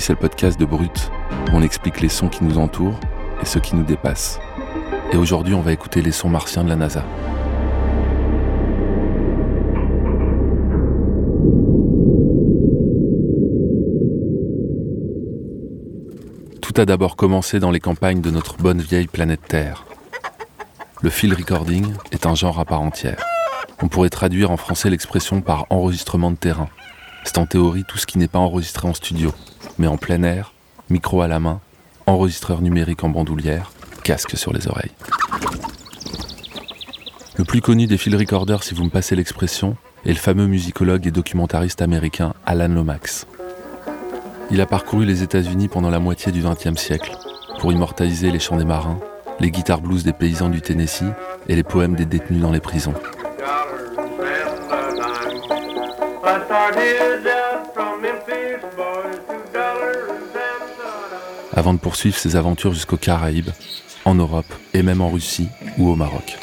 c'est le podcast de Brut. On explique les sons qui nous entourent et ceux qui nous dépassent. Et aujourd'hui, on va écouter les sons martiens de la NASA. Tout a d'abord commencé dans les campagnes de notre bonne vieille planète Terre. Le field recording est un genre à part entière. On pourrait traduire en français l'expression par enregistrement de terrain. C'est en théorie tout ce qui n'est pas enregistré en studio, mais en plein air, micro à la main, enregistreur numérique en bandoulière, casque sur les oreilles. Le plus connu des field recorders, si vous me passez l'expression, est le fameux musicologue et documentariste américain Alan Lomax. Il a parcouru les États-Unis pendant la moitié du XXe siècle pour immortaliser les chants des marins, les guitares blues des paysans du Tennessee et les poèmes des détenus dans les prisons. Avant de poursuivre ses aventures jusqu'aux Caraïbes, en Europe et même en Russie ou au Maroc.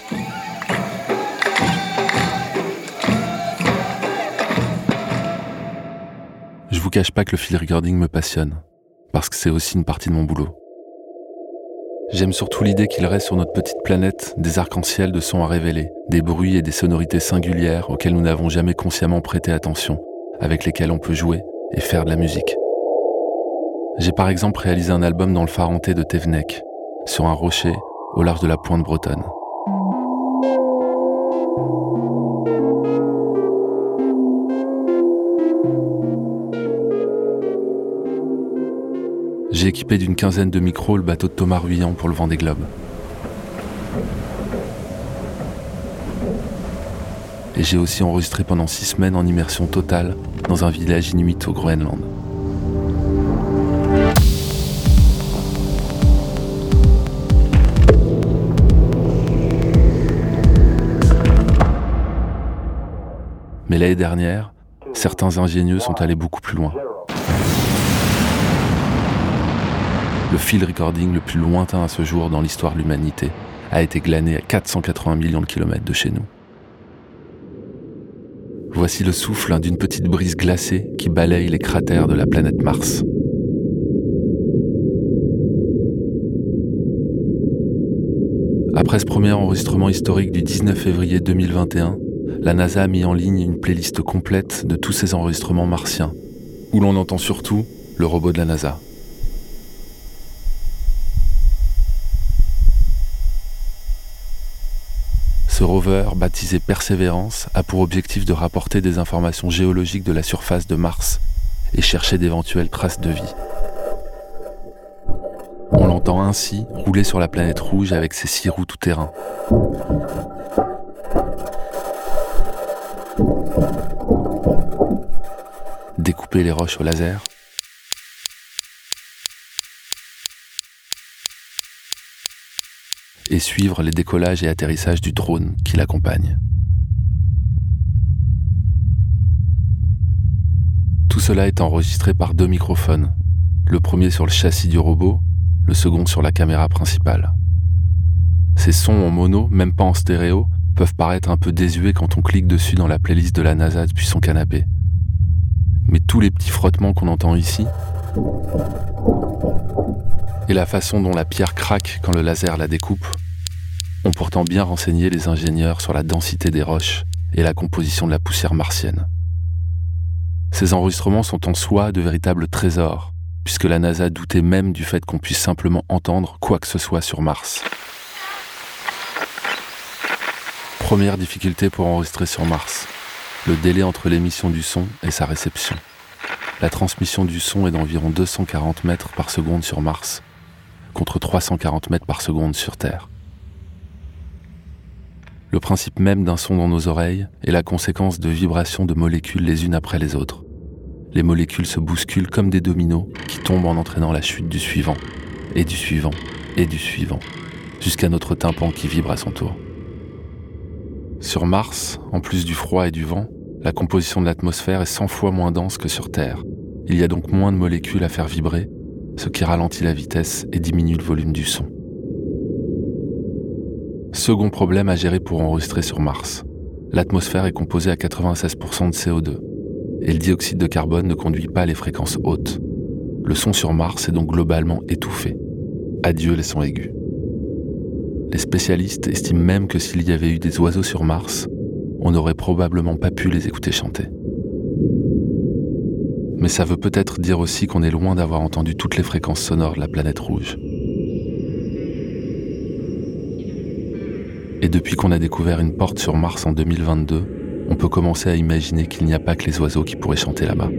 Je vous cache pas que le field recording me passionne, parce que c'est aussi une partie de mon boulot. J'aime surtout l'idée qu'il reste sur notre petite planète des arcs-en-ciel de sons à révéler, des bruits et des sonorités singulières auxquels nous n'avons jamais consciemment prêté attention, avec lesquels on peut jouer et faire de la musique. J'ai par exemple réalisé un album dans le Farentais de Thévenec, sur un rocher au large de la pointe bretonne. J'ai équipé d'une quinzaine de micros le bateau de Thomas Ruyant pour le vent des globes. Et j'ai aussi enregistré pendant six semaines en immersion totale dans un village inuit au Groenland. Mais l'année dernière, certains ingénieux sont allés beaucoup plus loin. Le field recording le plus lointain à ce jour dans l'histoire de l'humanité a été glané à 480 millions de kilomètres de chez nous. Voici le souffle d'une petite brise glacée qui balaye les cratères de la planète Mars. Après ce premier enregistrement historique du 19 février 2021, la NASA a mis en ligne une playlist complète de tous ces enregistrements martiens, où l'on entend surtout le robot de la NASA. Ce rover, baptisé Persévérance, a pour objectif de rapporter des informations géologiques de la surface de Mars et chercher d'éventuelles traces de vie. On l'entend ainsi rouler sur la planète rouge avec ses six roues tout-terrain. Les roches au laser. Et suivre les décollages et atterrissages du drone qui l'accompagne. Tout cela est enregistré par deux microphones, le premier sur le châssis du robot, le second sur la caméra principale. Ces sons en mono, même pas en stéréo, peuvent paraître un peu désuets quand on clique dessus dans la playlist de la NASA depuis son canapé. Mais tous les petits frottements qu'on entend ici, et la façon dont la pierre craque quand le laser la découpe, ont pourtant bien renseigné les ingénieurs sur la densité des roches et la composition de la poussière martienne. Ces enregistrements sont en soi de véritables trésors, puisque la NASA doutait même du fait qu'on puisse simplement entendre quoi que ce soit sur Mars. Première difficulté pour enregistrer sur Mars, le délai entre l'émission du son et sa réception. La transmission du son est d'environ 240 mètres par seconde sur Mars, contre 340 mètres par seconde sur Terre. Le principe même d'un son dans nos oreilles est la conséquence de vibrations de molécules les unes après les autres. Les molécules se bousculent comme des dominos qui tombent en entraînant la chute du suivant, et du suivant, et du suivant, jusqu'à notre tympan qui vibre à son tour. Sur Mars, en plus du froid et du vent, la composition de l'atmosphère est 100 fois moins dense que sur Terre. Il y a donc moins de molécules à faire vibrer, ce qui ralentit la vitesse et diminue le volume du son. Second problème à gérer pour enregistrer sur Mars. L'atmosphère est composée à 96% de CO2 et le dioxyde de carbone ne conduit pas les fréquences hautes. Le son sur Mars est donc globalement étouffé. Adieu les sons aigus. Les spécialistes estiment même que s'il y avait eu des oiseaux sur Mars, on n'aurait probablement pas pu les écouter chanter. Mais ça veut peut-être dire aussi qu'on est loin d'avoir entendu toutes les fréquences sonores de la planète rouge. Et depuis qu'on a découvert une porte sur Mars en 2022, on peut commencer à imaginer qu'il n'y a pas que les oiseaux qui pourraient chanter là-bas.